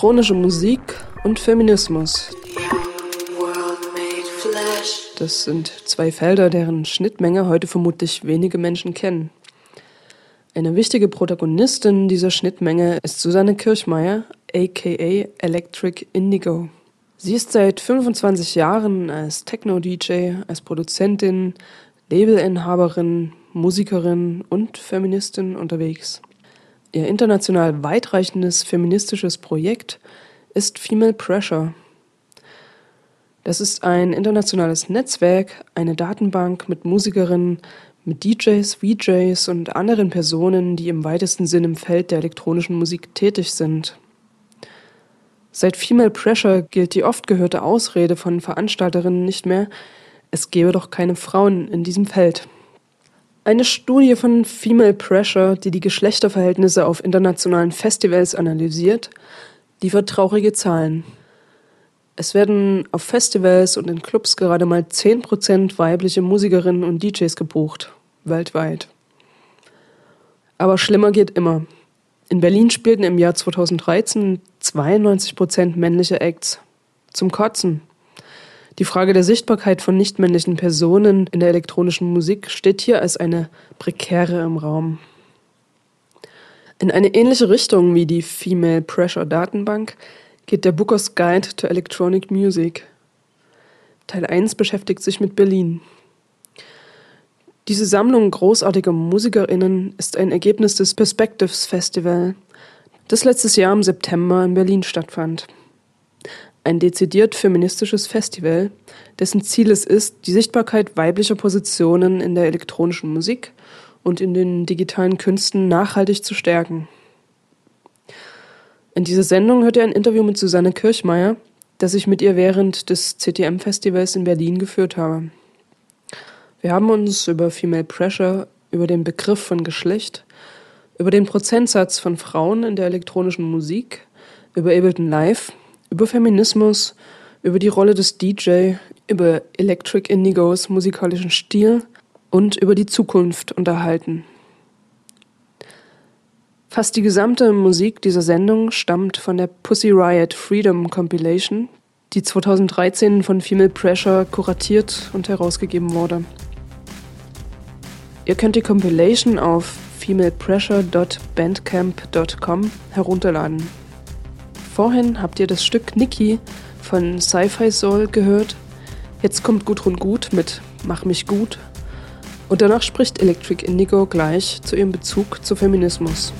Elektronische Musik und Feminismus. Das sind zwei Felder, deren Schnittmenge heute vermutlich wenige Menschen kennen. Eine wichtige Protagonistin dieser Schnittmenge ist Susanne Kirchmeier, aka Electric Indigo. Sie ist seit 25 Jahren als Techno-DJ, als Produzentin, Labelinhaberin, Musikerin und Feministin unterwegs. Ihr international weitreichendes feministisches Projekt ist Female Pressure. Das ist ein internationales Netzwerk, eine Datenbank mit Musikerinnen, mit DJs, VJs und anderen Personen, die im weitesten Sinn im Feld der elektronischen Musik tätig sind. Seit Female Pressure gilt die oft gehörte Ausrede von Veranstalterinnen nicht mehr, es gebe doch keine Frauen in diesem Feld. Eine Studie von Female Pressure, die die Geschlechterverhältnisse auf internationalen Festivals analysiert, liefert traurige Zahlen. Es werden auf Festivals und in Clubs gerade mal 10% weibliche Musikerinnen und DJs gebucht, weltweit. Aber schlimmer geht immer. In Berlin spielten im Jahr 2013 92% männliche Acts. Zum Kotzen. Die Frage der Sichtbarkeit von nichtmännlichen Personen in der elektronischen Musik steht hier als eine prekäre im Raum. In eine ähnliche Richtung wie die Female Pressure Datenbank geht der Booker's Guide to Electronic Music. Teil 1 beschäftigt sich mit Berlin. Diese Sammlung großartiger MusikerInnen ist ein Ergebnis des Perspectives Festival, das letztes Jahr im September in Berlin stattfand ein dezidiert feministisches Festival, dessen Ziel es ist, die Sichtbarkeit weiblicher Positionen in der elektronischen Musik und in den digitalen Künsten nachhaltig zu stärken. In dieser Sendung hört ihr ein Interview mit Susanne Kirchmeier, das ich mit ihr während des CTM-Festivals in Berlin geführt habe. Wir haben uns über Female Pressure, über den Begriff von Geschlecht, über den Prozentsatz von Frauen in der elektronischen Musik, über Ableton Live über Feminismus, über die Rolle des DJ, über Electric Indigos musikalischen Stil und über die Zukunft unterhalten. Fast die gesamte Musik dieser Sendung stammt von der Pussy Riot Freedom Compilation, die 2013 von Female Pressure kuratiert und herausgegeben wurde. Ihr könnt die Compilation auf femalepressure.bandcamp.com herunterladen. Vorhin habt ihr das Stück Nikki von Sci-Fi Soul gehört. Jetzt kommt Gudrun Gut mit Mach mich gut. Und danach spricht Electric Indigo gleich zu ihrem Bezug zu Feminismus.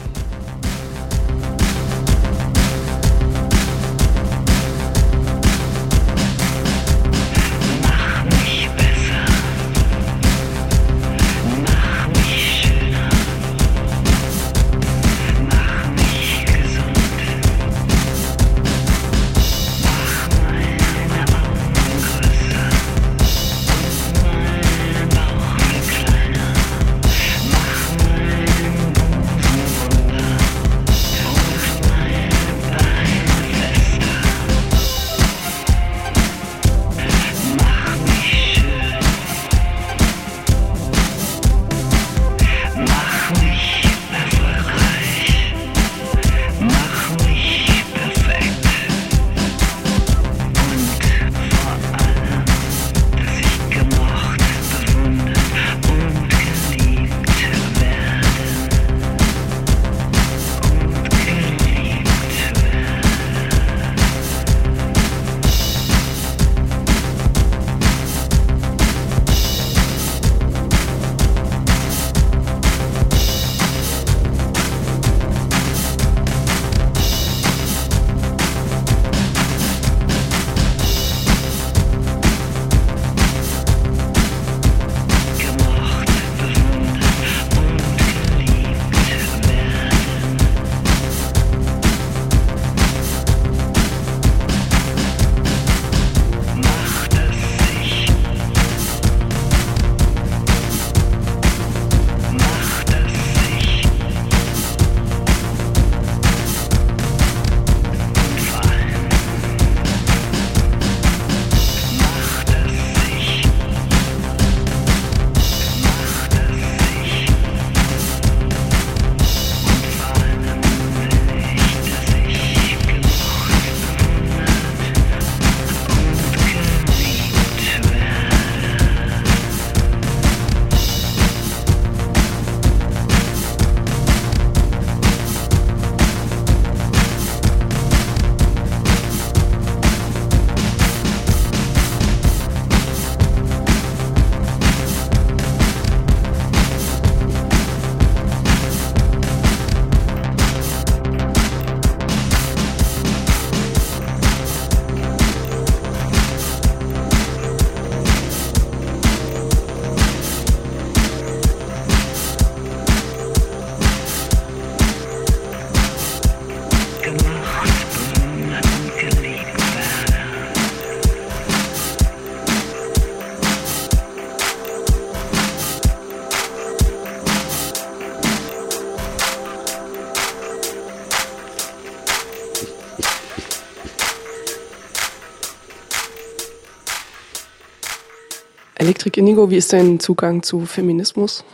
Indigo, wie ist dein Zugang zu Feminismus?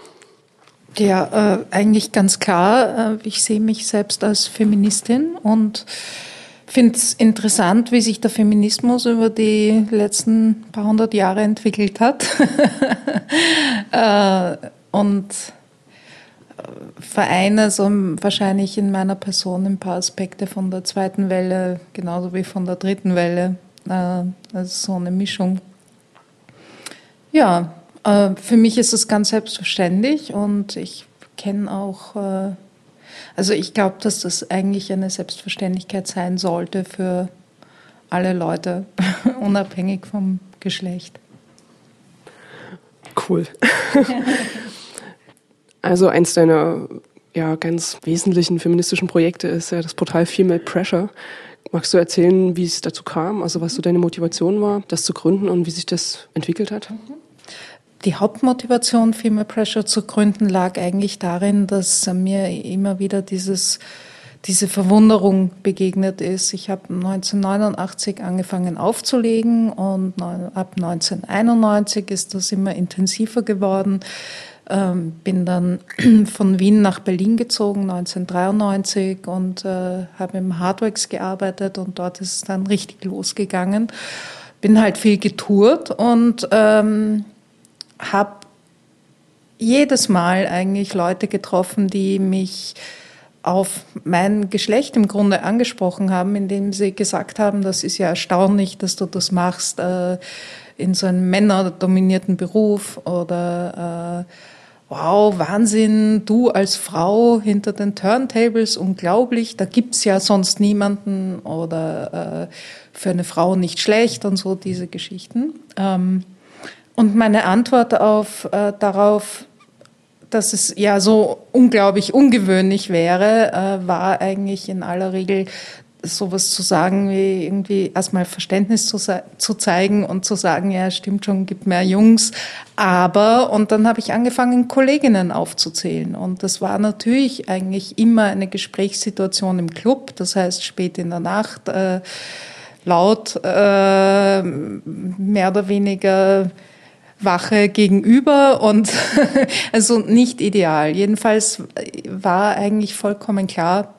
Ja, äh, eigentlich ganz klar. Äh, ich sehe mich selbst als Feministin und finde es interessant, wie sich der Feminismus über die letzten paar hundert Jahre entwickelt hat. äh, und äh, vereine so wahrscheinlich in meiner Person ein paar Aspekte von der zweiten Welle, genauso wie von der dritten Welle. Äh, also so eine Mischung ja, äh, für mich ist es ganz selbstverständlich und ich kenne auch, äh, also ich glaube, dass das eigentlich eine Selbstverständlichkeit sein sollte für alle Leute, unabhängig vom Geschlecht. Cool. also eins deiner ja, ganz wesentlichen feministischen Projekte ist ja das Portal Female Pressure. Magst du erzählen, wie es dazu kam, also was so deine Motivation war, das zu gründen und wie sich das entwickelt hat? Mhm. Die Hauptmotivation, Female Pressure zu gründen, lag eigentlich darin, dass mir immer wieder dieses, diese Verwunderung begegnet ist. Ich habe 1989 angefangen aufzulegen und ab 1991 ist das immer intensiver geworden. Ähm, bin dann von Wien nach Berlin gezogen 1993 und äh, habe im Hardworks gearbeitet und dort ist es dann richtig losgegangen. Bin halt viel getourt und ähm, habe jedes Mal eigentlich Leute getroffen, die mich auf mein Geschlecht im Grunde angesprochen haben, indem sie gesagt haben, das ist ja erstaunlich, dass du das machst äh, in so einem männerdominierten Beruf oder äh, wow, Wahnsinn, du als Frau hinter den Turntables, unglaublich, da gibt's ja sonst niemanden oder äh, für eine Frau nicht schlecht und so diese Geschichten. Ähm, und meine Antwort auf, äh, darauf dass es ja so unglaublich ungewöhnlich wäre, äh, war eigentlich in aller Regel sowas zu sagen, wie irgendwie erstmal Verständnis zu, zu zeigen und zu sagen, ja, stimmt schon, gibt mehr Jungs. Aber, und dann habe ich angefangen, Kolleginnen aufzuzählen. Und das war natürlich eigentlich immer eine Gesprächssituation im Club, das heißt spät in der Nacht, äh, laut, äh, mehr oder weniger Wache gegenüber und also nicht ideal. Jedenfalls war eigentlich vollkommen klar,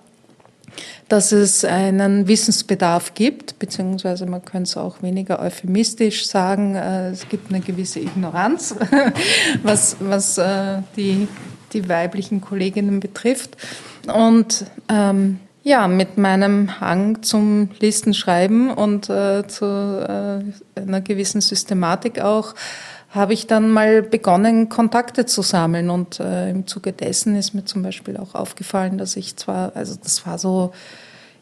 dass es einen Wissensbedarf gibt, beziehungsweise man könnte es auch weniger euphemistisch sagen, äh, es gibt eine gewisse Ignoranz, was, was äh, die, die weiblichen Kolleginnen betrifft. Und ähm, ja, mit meinem Hang zum Listenschreiben und äh, zu äh, einer gewissen Systematik auch, habe ich dann mal begonnen, Kontakte zu sammeln. Und äh, im Zuge dessen ist mir zum Beispiel auch aufgefallen, dass ich zwar, also das war so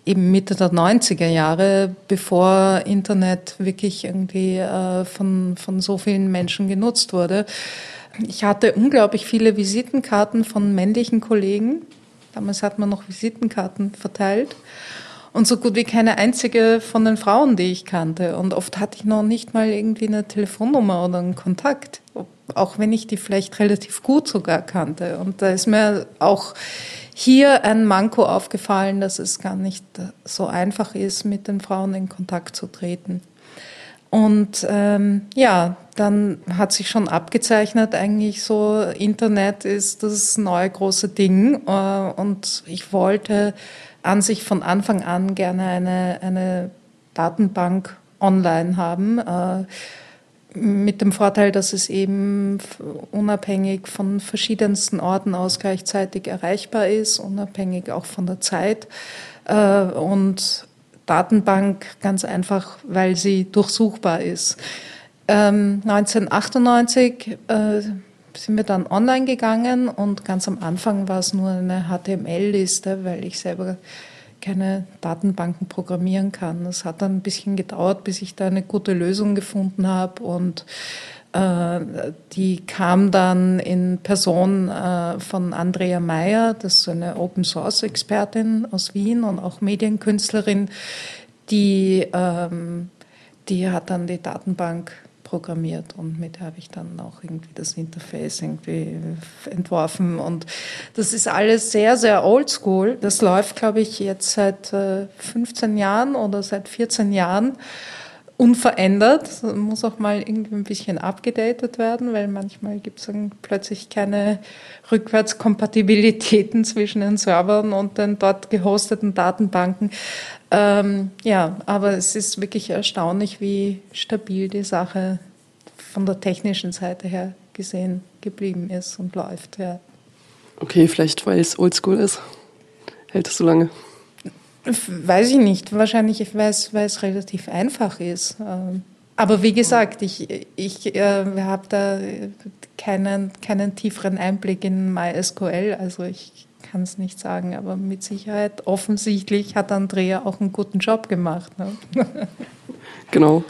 eben Mitte der 90er Jahre, bevor Internet wirklich irgendwie äh, von, von so vielen Menschen genutzt wurde. Ich hatte unglaublich viele Visitenkarten von männlichen Kollegen. Damals hat man noch Visitenkarten verteilt und so gut wie keine einzige von den Frauen, die ich kannte. Und oft hatte ich noch nicht mal irgendwie eine Telefonnummer oder einen Kontakt, auch wenn ich die vielleicht relativ gut sogar kannte. Und da ist mir auch hier ein Manko aufgefallen, dass es gar nicht so einfach ist, mit den Frauen in Kontakt zu treten. Und ähm, ja, dann hat sich schon abgezeichnet, eigentlich so, Internet ist das neue große Ding. Äh, und ich wollte an sich von Anfang an gerne eine, eine Datenbank online haben. Äh, mit dem Vorteil, dass es eben unabhängig von verschiedensten Orten aus gleichzeitig erreichbar ist, unabhängig auch von der Zeit. Äh, und Datenbank ganz einfach, weil sie durchsuchbar ist. 1998 ähm, sind wir dann online gegangen und ganz am Anfang war es nur eine HTML-Liste, weil ich selber keine Datenbanken programmieren kann. Es hat dann ein bisschen gedauert, bis ich da eine gute Lösung gefunden habe und äh, die kam dann in Person äh, von Andrea Meyer, das ist eine Open Source Expertin aus Wien und auch Medienkünstlerin, die, ähm, die hat dann die Datenbank programmiert und mit habe ich dann auch irgendwie das Interface irgendwie entworfen und das ist alles sehr, sehr oldschool. Das läuft, glaube ich, jetzt seit 15 äh, Jahren oder seit 14 Jahren unverändert. Muss auch mal irgendwie ein bisschen abgedatet werden, weil manchmal gibt es dann plötzlich keine Rückwärtskompatibilitäten zwischen den Servern und den dort gehosteten Datenbanken. Ähm, ja, aber es ist wirklich erstaunlich, wie stabil die Sache von der technischen Seite her gesehen geblieben ist und läuft. Ja. Okay, vielleicht weil es oldschool ist. Hält es so lange? Weiß ich nicht. Wahrscheinlich, weil es, weil es relativ einfach ist. Ähm, aber wie gesagt, ich, ich äh, habe da keinen, keinen tieferen Einblick in MySQL. Also ich kann es nicht sagen, aber mit Sicherheit offensichtlich hat Andrea auch einen guten Job gemacht. Ne? genau.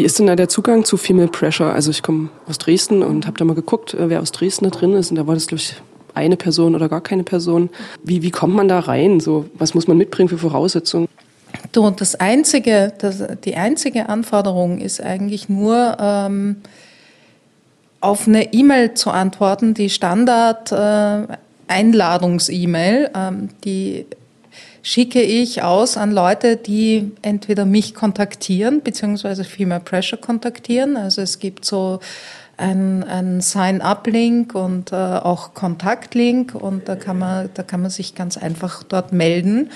Wie ist denn da der Zugang zu Female Pressure? Also ich komme aus Dresden und habe da mal geguckt, äh, wer aus Dresden da drin ist. Und da war das, glaube ich, eine Person oder gar keine Person. Wie, wie kommt man da rein? So, was muss man mitbringen für Voraussetzungen? Du, das einzige, das, die einzige Anforderung ist eigentlich nur, ähm, auf eine E-Mail zu antworten, die Standard äh, ähm, die schicke ich aus an Leute, die entweder mich kontaktieren, beziehungsweise Female Pressure kontaktieren. Also es gibt so ein, ein Sign-up-Link und äh, auch Kontakt-Link und da kann man, da kann man sich ganz einfach dort melden.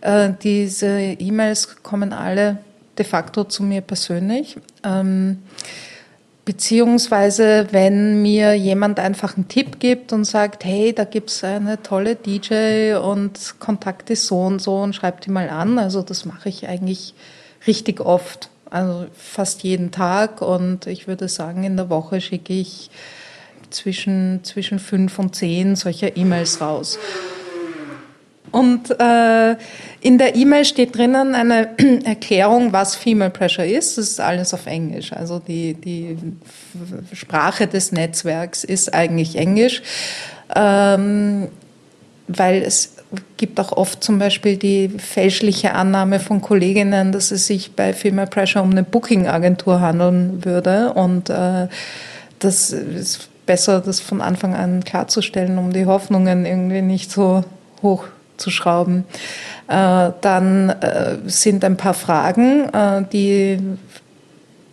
Äh, diese E-Mails kommen alle de facto zu mir persönlich. Ähm, Beziehungsweise, wenn mir jemand einfach einen Tipp gibt und sagt, hey, da gibt's eine tolle DJ und Kontakt ist so und so und schreibt die mal an. Also das mache ich eigentlich richtig oft, also fast jeden Tag. Und ich würde sagen, in der Woche schicke ich zwischen, zwischen fünf und zehn solcher E-Mails raus. Und äh, in der E-Mail steht drinnen eine Erklärung, was Female Pressure ist. Das ist alles auf Englisch. Also die, die Sprache des Netzwerks ist eigentlich Englisch, ähm, weil es gibt auch oft zum Beispiel die fälschliche Annahme von Kolleginnen, dass es sich bei Female Pressure um eine Booking-Agentur handeln würde. Und äh, das ist besser, das von Anfang an klarzustellen, um die Hoffnungen irgendwie nicht so hoch zu schrauben. Äh, dann äh, sind ein paar Fragen, äh, die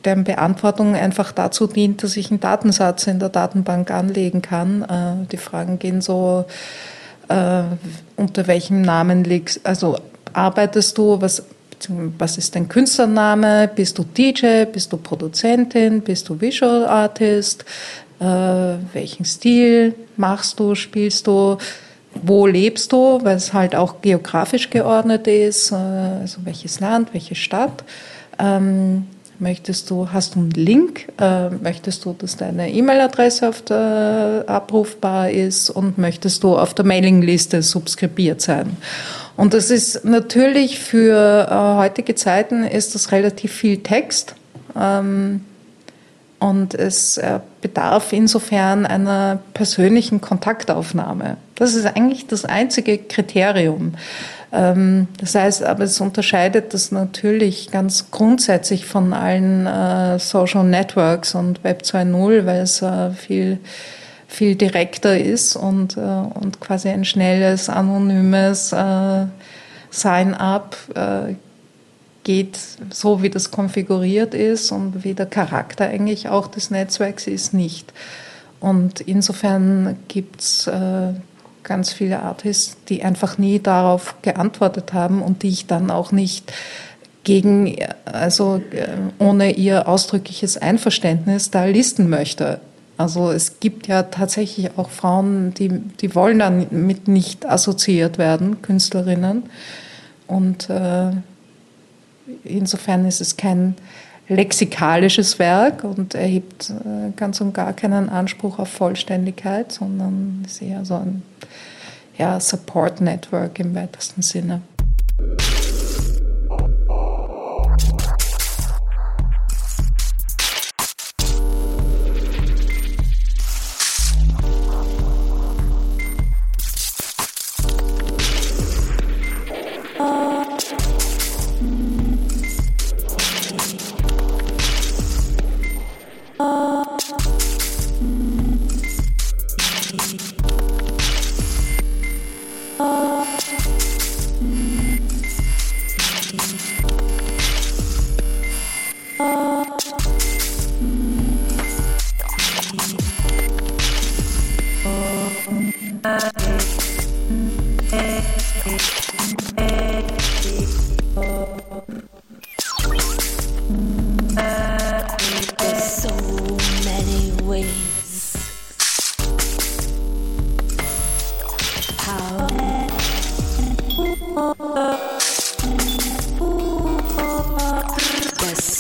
deren Beantwortung einfach dazu dient, dass ich einen Datensatz in der Datenbank anlegen kann. Die Fragen gehen so, unter welchem Namen liegst, also arbeitest du, was, was ist dein Künstlername, bist du DJ, bist du Produzentin, bist du Visual Artist, welchen Stil machst du, spielst du, wo lebst du, weil es halt auch geografisch geordnet ist, äh, also welches Land, welche Stadt. Ähm, möchtest du, hast du einen Link? Äh, möchtest du, dass deine E-Mail-Adresse auf der, abrufbar ist und möchtest du auf der Mailingliste subskribiert sein? Und das ist natürlich für äh, heutige Zeiten ist das relativ viel Text. Ähm, und es äh, bedarf insofern einer persönlichen Kontaktaufnahme. Das ist eigentlich das einzige Kriterium. Ähm, das heißt, aber es unterscheidet das natürlich ganz grundsätzlich von allen äh, Social Networks und Web 2.0, weil es äh, viel viel direkter ist und, und quasi ein schnelles, anonymes Sign-up geht so, wie das konfiguriert ist und wie der Charakter eigentlich auch des Netzwerks ist, nicht. Und insofern gibt es äh, ganz viele Artists, die einfach nie darauf geantwortet haben und die ich dann auch nicht gegen, also äh, ohne ihr ausdrückliches Einverständnis da listen möchte. Also es gibt ja tatsächlich auch Frauen, die, die wollen dann mit nicht assoziiert werden, Künstlerinnen. Und äh, insofern ist es kein lexikalisches Werk und erhebt äh, ganz und gar keinen Anspruch auf Vollständigkeit, sondern ist eher so ein ja, Support Network im weitesten Sinne.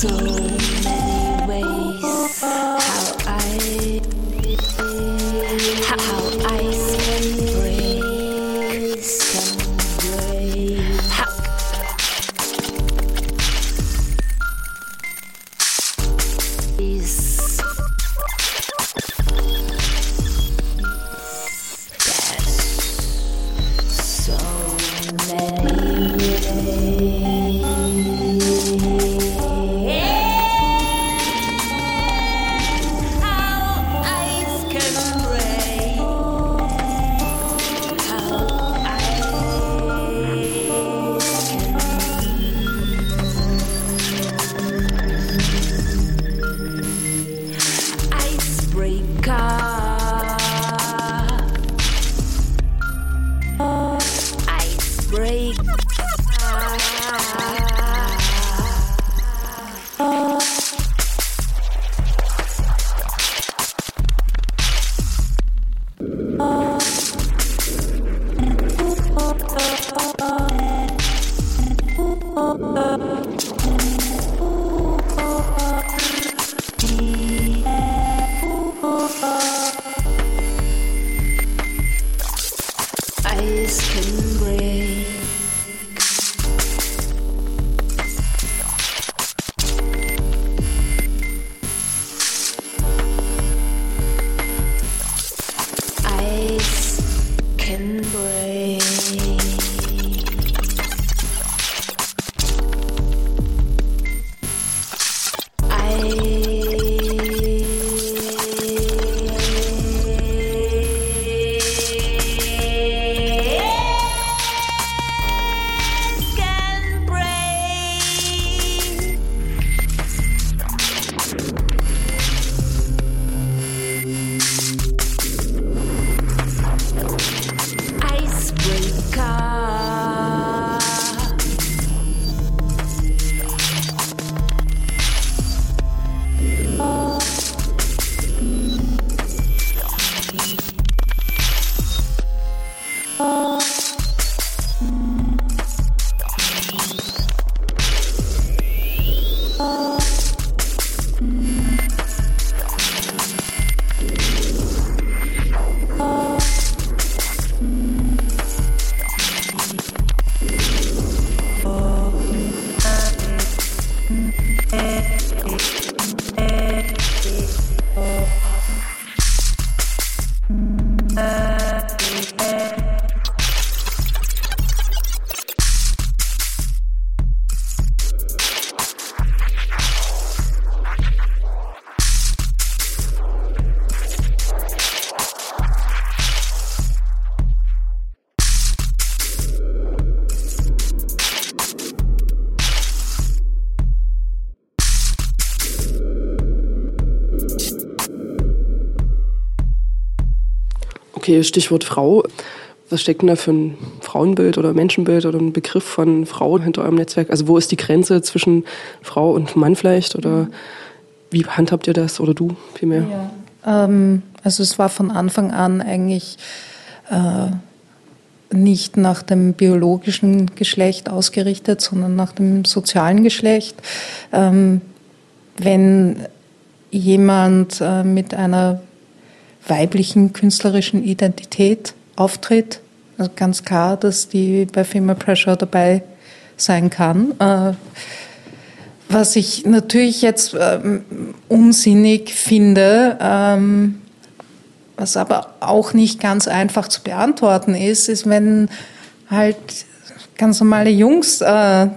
so Okay, Stichwort Frau. Was steckt denn da für ein Frauenbild oder Menschenbild oder ein Begriff von Frau hinter eurem Netzwerk? Also wo ist die Grenze zwischen Frau und Mann vielleicht? Oder wie handhabt ihr das oder du vielmehr? Ja, ähm, also es war von Anfang an eigentlich äh, nicht nach dem biologischen Geschlecht ausgerichtet, sondern nach dem sozialen Geschlecht. Ähm, wenn jemand äh, mit einer weiblichen künstlerischen Identität auftritt. Also ganz klar, dass die bei Female Pressure dabei sein kann. Äh, was ich natürlich jetzt ähm, unsinnig finde, ähm, was aber auch nicht ganz einfach zu beantworten ist, ist, wenn halt ganz normale Jungs äh,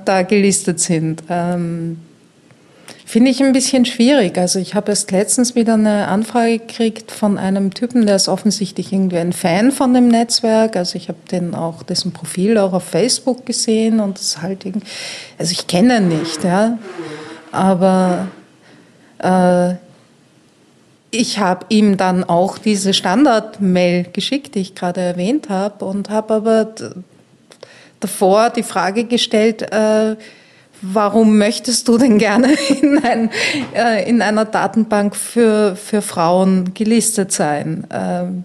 da gelistet sind. Ähm, Finde ich ein bisschen schwierig. Also ich habe erst letztens wieder eine Anfrage gekriegt von einem Typen, der ist offensichtlich irgendwie ein Fan von dem Netzwerk. Also ich habe den auch, dessen Profil auch auf Facebook gesehen und das halt irgendwie, also ich kenne ihn nicht, ja. Aber äh, ich habe ihm dann auch diese Standard-Mail geschickt, die ich gerade erwähnt habe und habe aber davor die Frage gestellt, äh, Warum möchtest du denn gerne in, ein, äh, in einer Datenbank für, für Frauen gelistet sein? Ähm,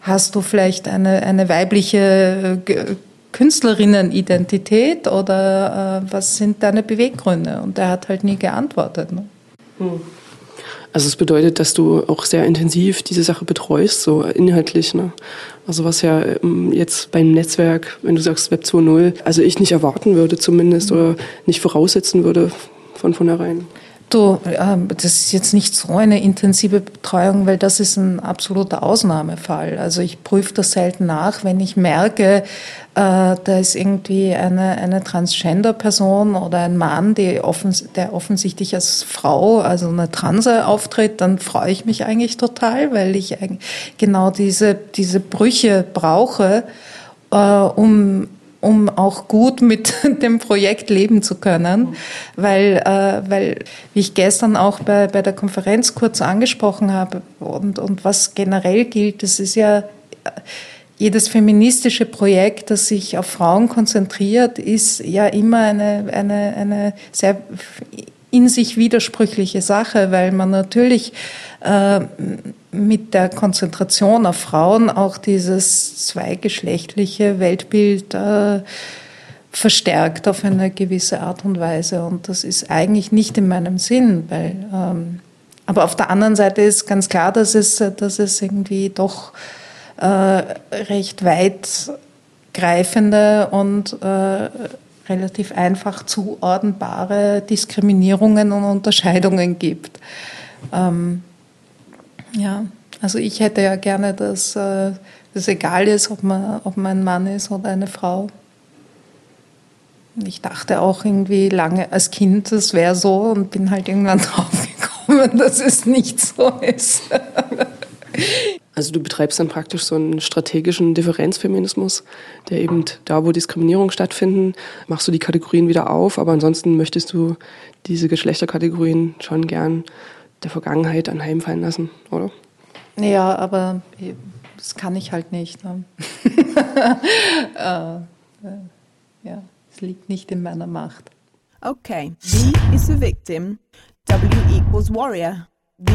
hast du vielleicht eine, eine weibliche äh, Künstlerinnenidentität oder äh, was sind deine Beweggründe? Und er hat halt nie geantwortet. Ne? Hm. Also es bedeutet, dass du auch sehr intensiv diese Sache betreust, so inhaltlich. Ne? Also was ja ähm, jetzt beim Netzwerk, wenn du sagst Web 2.0, also ich nicht erwarten würde zumindest mhm. oder nicht voraussetzen würde von vornherein. Du, ähm, das ist jetzt nicht so eine intensive Betreuung, weil das ist ein absoluter Ausnahmefall. Also ich prüfe das selten nach, wenn ich merke, äh, da ist irgendwie eine, eine Transgender-Person oder ein Mann, offens der offensichtlich als Frau, also eine Transe auftritt, dann freue ich mich eigentlich total, weil ich genau diese, diese Brüche brauche, äh, um um auch gut mit dem Projekt leben zu können, weil, äh, weil wie ich gestern auch bei, bei der Konferenz kurz angesprochen habe und, und was generell gilt, das ist ja jedes feministische Projekt, das sich auf Frauen konzentriert, ist ja immer eine, eine, eine sehr in sich widersprüchliche Sache, weil man natürlich äh, mit der Konzentration auf Frauen auch dieses zweigeschlechtliche Weltbild äh, verstärkt auf eine gewisse Art und Weise. Und das ist eigentlich nicht in meinem Sinn, weil ähm, aber auf der anderen Seite ist ganz klar, dass es, dass es irgendwie doch äh, recht weitgreifende und äh, relativ einfach zuordnbare Diskriminierungen und Unterscheidungen gibt. Ähm, ja, also ich hätte ja gerne, dass äh, es egal ist, ob man, ob man ein Mann ist oder eine Frau. Ich dachte auch irgendwie lange als Kind, das wäre so und bin halt irgendwann draufgekommen, dass es nicht so ist. Also du betreibst dann praktisch so einen strategischen Differenzfeminismus, der eben da, wo Diskriminierung stattfinden, machst du die Kategorien wieder auf, aber ansonsten möchtest du diese Geschlechterkategorien schon gern der Vergangenheit anheimfallen lassen, oder? Ja, aber das kann ich halt nicht. Ne? äh, äh, ja, es liegt nicht in meiner Macht. Okay, V is for victim, W equals warrior. V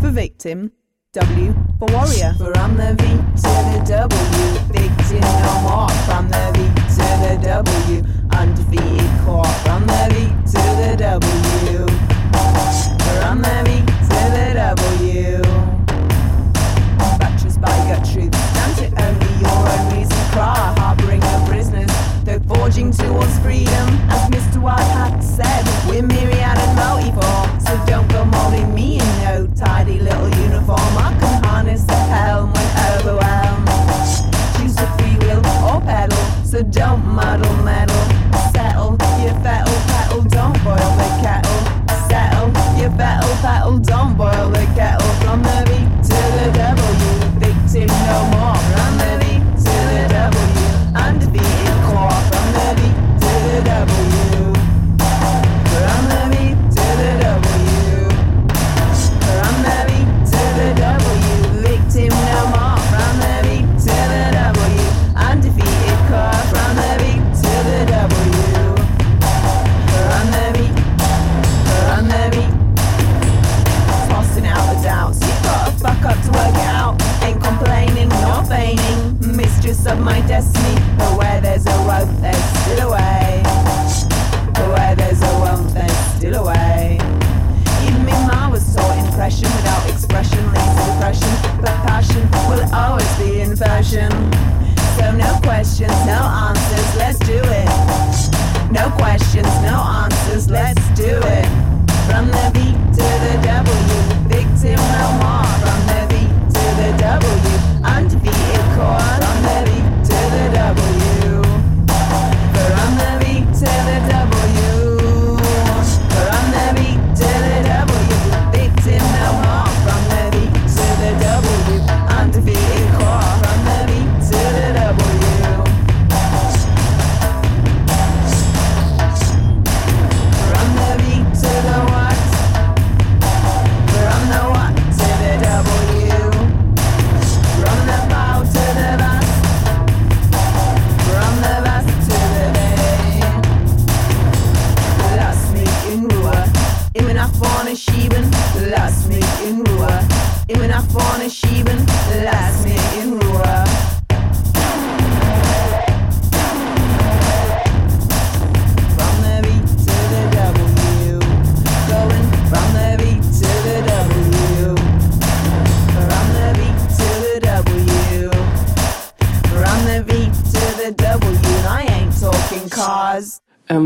for victim, W for warrior. From the V to the W, victim no more. From the V to the W, undefeated core. From the V to the W, The the by gut truth, your own reason. Cry, the prisoners, forging towards freedom. As Mr. Said, we're myriad and so don't go molding me in no tidy little uniform. I can harness the helm when overwhelmed. Choose a or pedal, so don't muddle metal. Settle your fettle, petal, don't boil the kettle battle, battle, don't boil the kettle. From the beat to the devil, you victim no more. Still a way. There's a won't, there's still a way. Even me ma was taught impression without expression leads to depression. But passion will always be in fashion. So no questions, no answers, let's do it. No questions, no answers, let's do it.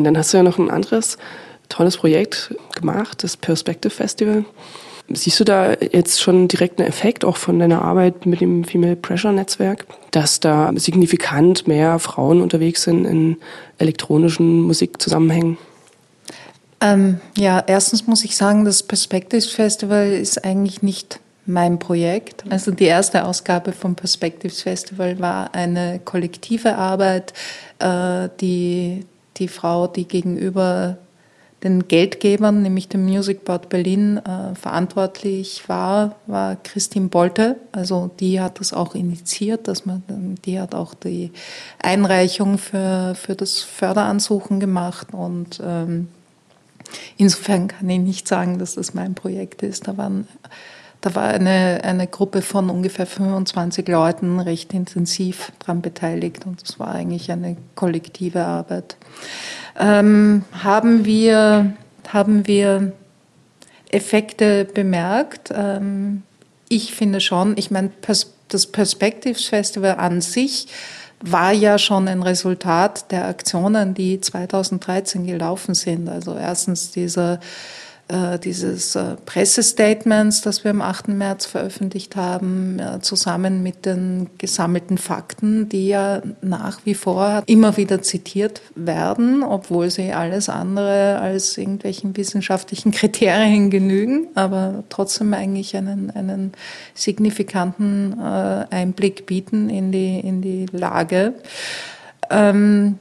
Dann hast du ja noch ein anderes tolles Projekt gemacht, das Perspective Festival. Siehst du da jetzt schon direkt einen Effekt auch von deiner Arbeit mit dem Female Pressure Netzwerk, dass da signifikant mehr Frauen unterwegs sind in elektronischen Musikzusammenhängen? Ähm, ja, erstens muss ich sagen, das Perspectives Festival ist eigentlich nicht mein Projekt. Also die erste Ausgabe vom Perspectives Festival war eine kollektive Arbeit. Äh, die, die Frau, die gegenüber den Geldgebern, nämlich dem Music Board Berlin, äh, verantwortlich war, war Christine Bolte. Also die hat das auch initiiert, dass man, die hat auch die Einreichung für, für das Förderansuchen gemacht und ähm, Insofern kann ich nicht sagen, dass das mein Projekt ist. Da, waren, da war eine, eine Gruppe von ungefähr 25 Leuten recht intensiv daran beteiligt und das war eigentlich eine kollektive Arbeit. Ähm, haben, wir, haben wir Effekte bemerkt? Ähm, ich finde schon, ich meine, Pers das Perspectives Festival an sich war ja schon ein Resultat der Aktionen, die 2013 gelaufen sind. Also erstens dieser, äh, dieses äh, Pressestatements, das wir am 8. März veröffentlicht haben, äh, zusammen mit den gesammelten Fakten, die ja nach wie vor immer wieder zitiert werden, obwohl sie alles andere als irgendwelchen wissenschaftlichen Kriterien genügen, aber trotzdem eigentlich einen, einen signifikanten Einblick bieten in die, in die Lage. Ähm,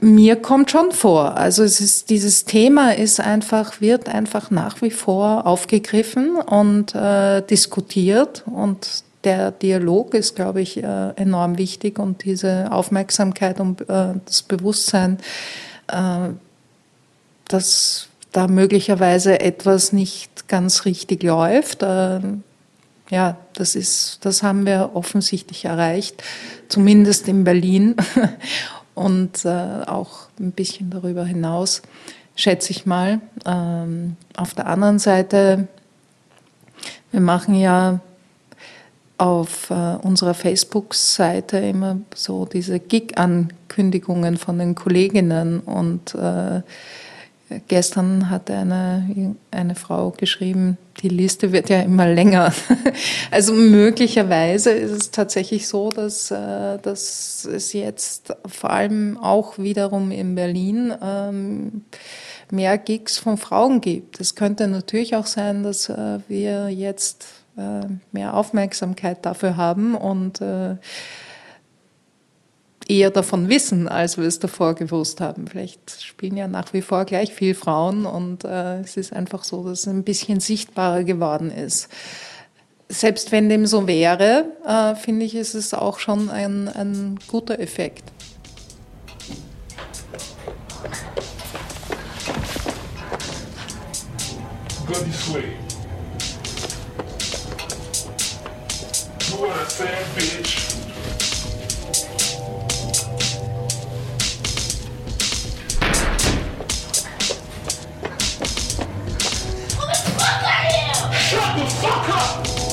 mir kommt schon vor. Also es ist, dieses Thema ist einfach, wird einfach nach wie vor aufgegriffen und äh, diskutiert und der Dialog ist, glaube ich, äh, enorm wichtig und diese Aufmerksamkeit und äh, das Bewusstsein, äh, dass da möglicherweise etwas nicht ganz richtig läuft. Äh, ja, das ist, das haben wir offensichtlich erreicht, zumindest in Berlin und äh, auch ein bisschen darüber hinaus, schätze ich mal. Ähm, auf der anderen Seite, wir machen ja auf äh, unserer Facebook-Seite immer so diese Gig-Ankündigungen von den Kolleginnen und äh, Gestern hat eine, eine Frau geschrieben, die Liste wird ja immer länger. Also möglicherweise ist es tatsächlich so, dass, äh, dass es jetzt vor allem auch wiederum in Berlin ähm, mehr Gigs von Frauen gibt. Es könnte natürlich auch sein, dass äh, wir jetzt äh, mehr Aufmerksamkeit dafür haben und äh, eher davon wissen, als wir es davor gewusst haben. Vielleicht spielen ja nach wie vor gleich viel Frauen und äh, es ist einfach so, dass es ein bisschen sichtbarer geworden ist. Selbst wenn dem so wäre, äh, finde ich, ist es auch schon ein, ein guter Effekt. Bloody Sway. You are a sad bitch. fuck up!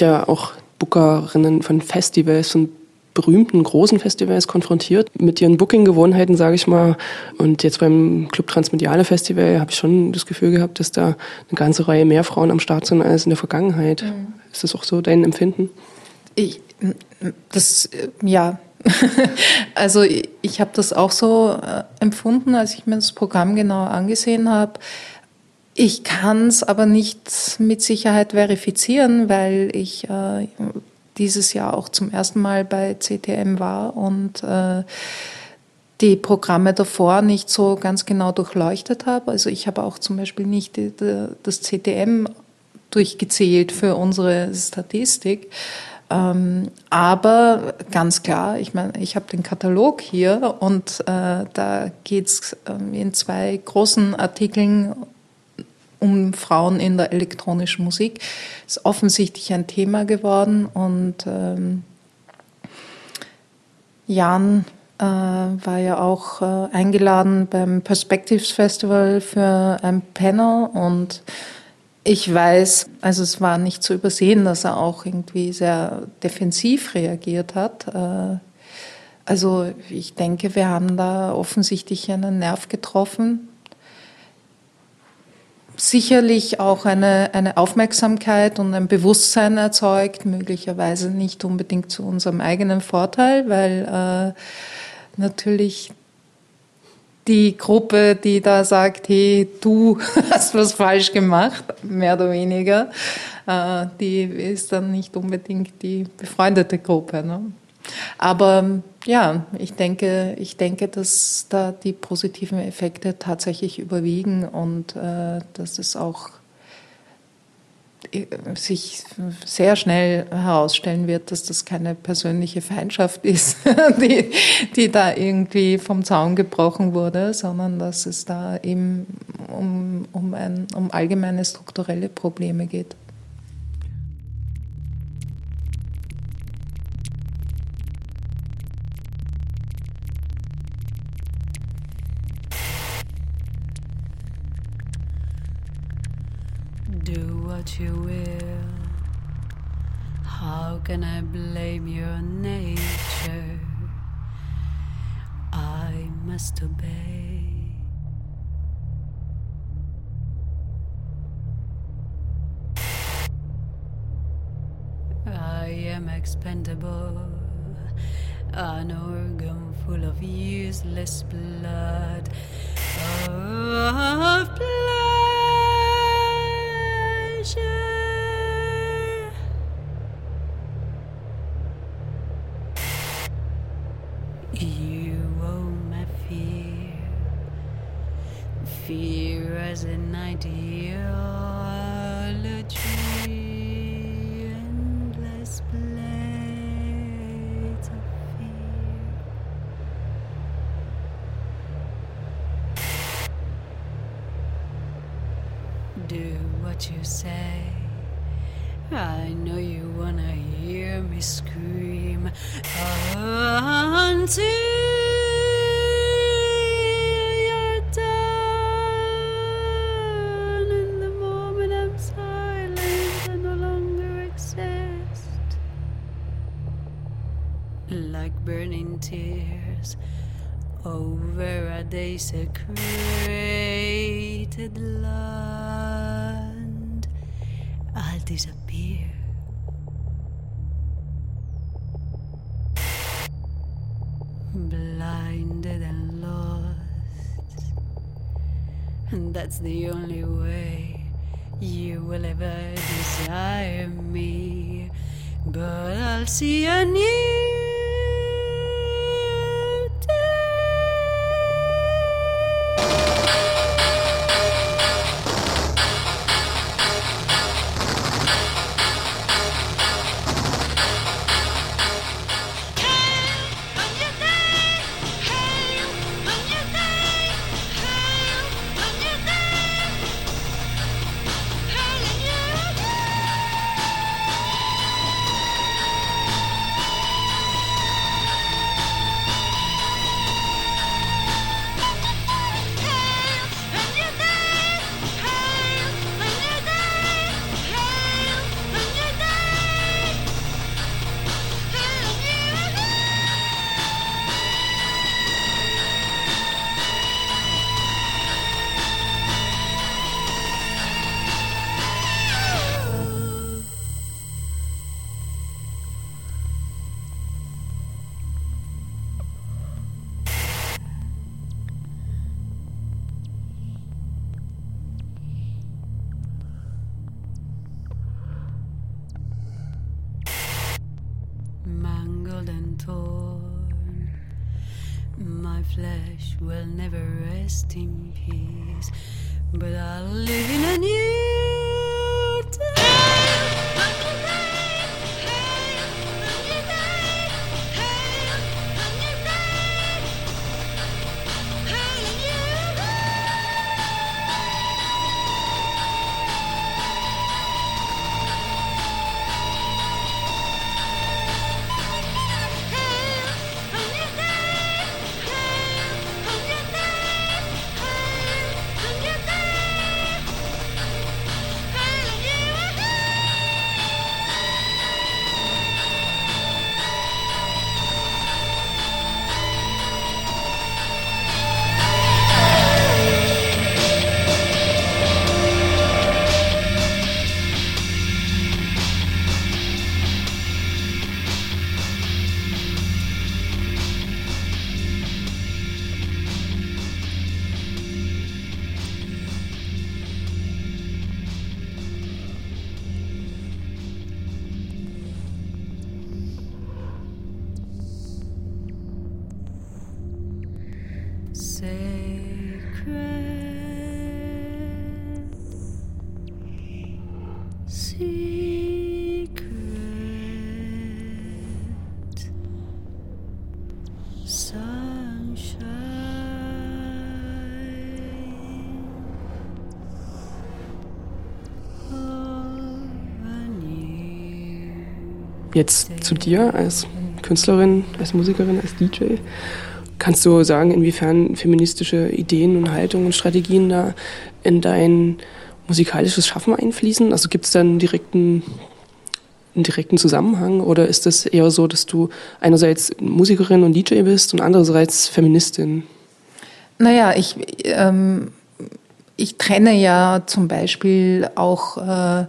Ja auch Bookerinnen von Festivals, von berühmten großen Festivals konfrontiert mit ihren Booking-Gewohnheiten, sage ich mal. Und jetzt beim Club Transmediale Festival habe ich schon das Gefühl gehabt, dass da eine ganze Reihe mehr Frauen am Start sind als in der Vergangenheit. Mhm. Ist das auch so dein Empfinden? Ich, das, ja. also ich, ich habe das auch so äh, empfunden, als ich mir das Programm genau angesehen habe. Ich kann es aber nicht mit Sicherheit verifizieren, weil ich äh, dieses Jahr auch zum ersten Mal bei CTM war und äh, die Programme davor nicht so ganz genau durchleuchtet habe. Also ich habe auch zum Beispiel nicht die, die, das CTM durchgezählt für unsere Statistik. Ähm, aber ganz klar, ich meine, ich habe den Katalog hier und äh, da geht es ähm, in zwei großen Artikeln um Frauen in der elektronischen Musik. Ist offensichtlich ein Thema geworden und ähm, Jan äh, war ja auch äh, eingeladen beim Perspectives Festival für ein Panel und ich weiß, also es war nicht zu übersehen, dass er auch irgendwie sehr defensiv reagiert hat. Äh, also ich denke, wir haben da offensichtlich einen Nerv getroffen, sicherlich auch eine, eine Aufmerksamkeit und ein Bewusstsein erzeugt, möglicherweise nicht unbedingt zu unserem eigenen Vorteil, weil äh, natürlich die Gruppe, die da sagt, hey, du hast was falsch gemacht, mehr oder weniger, äh, die ist dann nicht unbedingt die befreundete Gruppe. Ne? Aber ja, ich denke, ich denke, dass da die positiven Effekte tatsächlich überwiegen und äh, dass es auch äh, sich sehr schnell herausstellen wird, dass das keine persönliche Feindschaft ist, die, die da irgendwie vom Zaun gebrochen wurde, sondern dass es da eben um, um, ein, um allgemeine strukturelle Probleme geht. What you will. How can I blame your nature? I must obey. I am expendable, an organ full of useless blood. Of blood. You, own my fear, fear as an ideology, endless. What you say. I know you wanna hear me scream until you're done. In the moment I'm silent, I no longer exist. Like burning tears over a desecrated land, the only way you will ever desire me. But I'll see a new. Jetzt zu dir als Künstlerin, als Musikerin, als DJ. Kannst du sagen, inwiefern feministische Ideen und Haltungen und Strategien da in dein musikalisches Schaffen einfließen? Also gibt es da einen direkten, einen direkten Zusammenhang oder ist es eher so, dass du einerseits Musikerin und DJ bist und andererseits Feministin? Naja, ich, ähm, ich trenne ja zum Beispiel auch äh,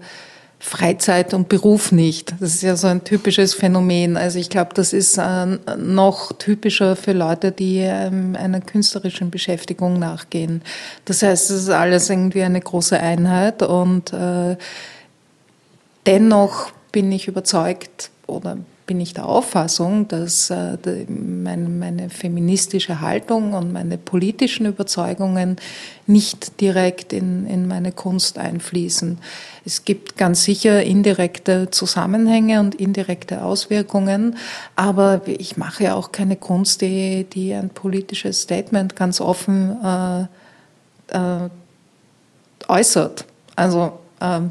Freizeit und Beruf nicht. Das ist ja so ein typisches Phänomen. Also ich glaube, das ist äh, noch typischer für Leute, die ähm, einer künstlerischen Beschäftigung nachgehen. Das heißt, es ist alles irgendwie eine große Einheit und äh, dennoch bin ich überzeugt oder bin ich der Auffassung, dass äh, meine, feministische Haltung und meine politischen Überzeugungen nicht direkt in, in meine Kunst einfließen. Es gibt ganz sicher indirekte Zusammenhänge und indirekte Auswirkungen, aber ich mache ja auch keine Kunst, die, ein politisches Statement ganz offen äh, äh, äußert. Also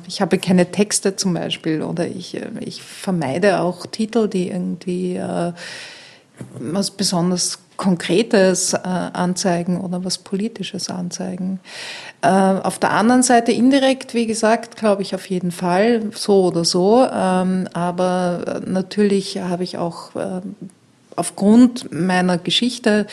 ich habe keine Texte zum Beispiel oder ich, äh, ich vermeide auch Titel, die irgendwie äh, was besonders Konkretes äh, anzeigen oder was Politisches anzeigen. Auf der anderen Seite indirekt, wie gesagt, glaube ich auf jeden Fall, so oder so. Ähm, aber natürlich habe ich auch aufgrund meiner Geschichte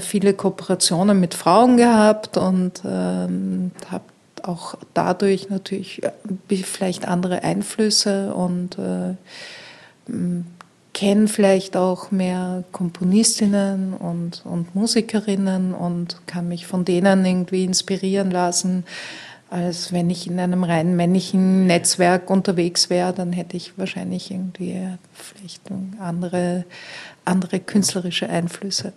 viele Kooperationen mit Frauen gehabt und ähm, habe auch dadurch natürlich äh, vielleicht andere Einflüsse und äh, kenne vielleicht auch mehr Komponistinnen und, und Musikerinnen und kann mich von denen irgendwie inspirieren lassen, als wenn ich in einem rein männlichen Netzwerk unterwegs wäre, dann hätte ich wahrscheinlich irgendwie vielleicht andere, andere künstlerische Einflüsse.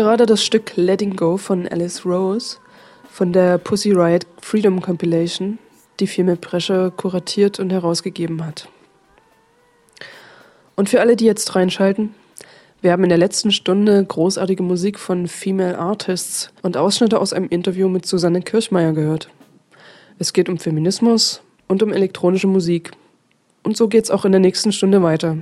Gerade das Stück Letting Go von Alice Rose von der Pussy Riot Freedom Compilation, die Female Pressure kuratiert und herausgegeben hat. Und für alle, die jetzt reinschalten, wir haben in der letzten Stunde großartige Musik von Female Artists und Ausschnitte aus einem Interview mit Susanne Kirchmeier gehört. Es geht um Feminismus und um elektronische Musik. Und so geht's auch in der nächsten Stunde weiter.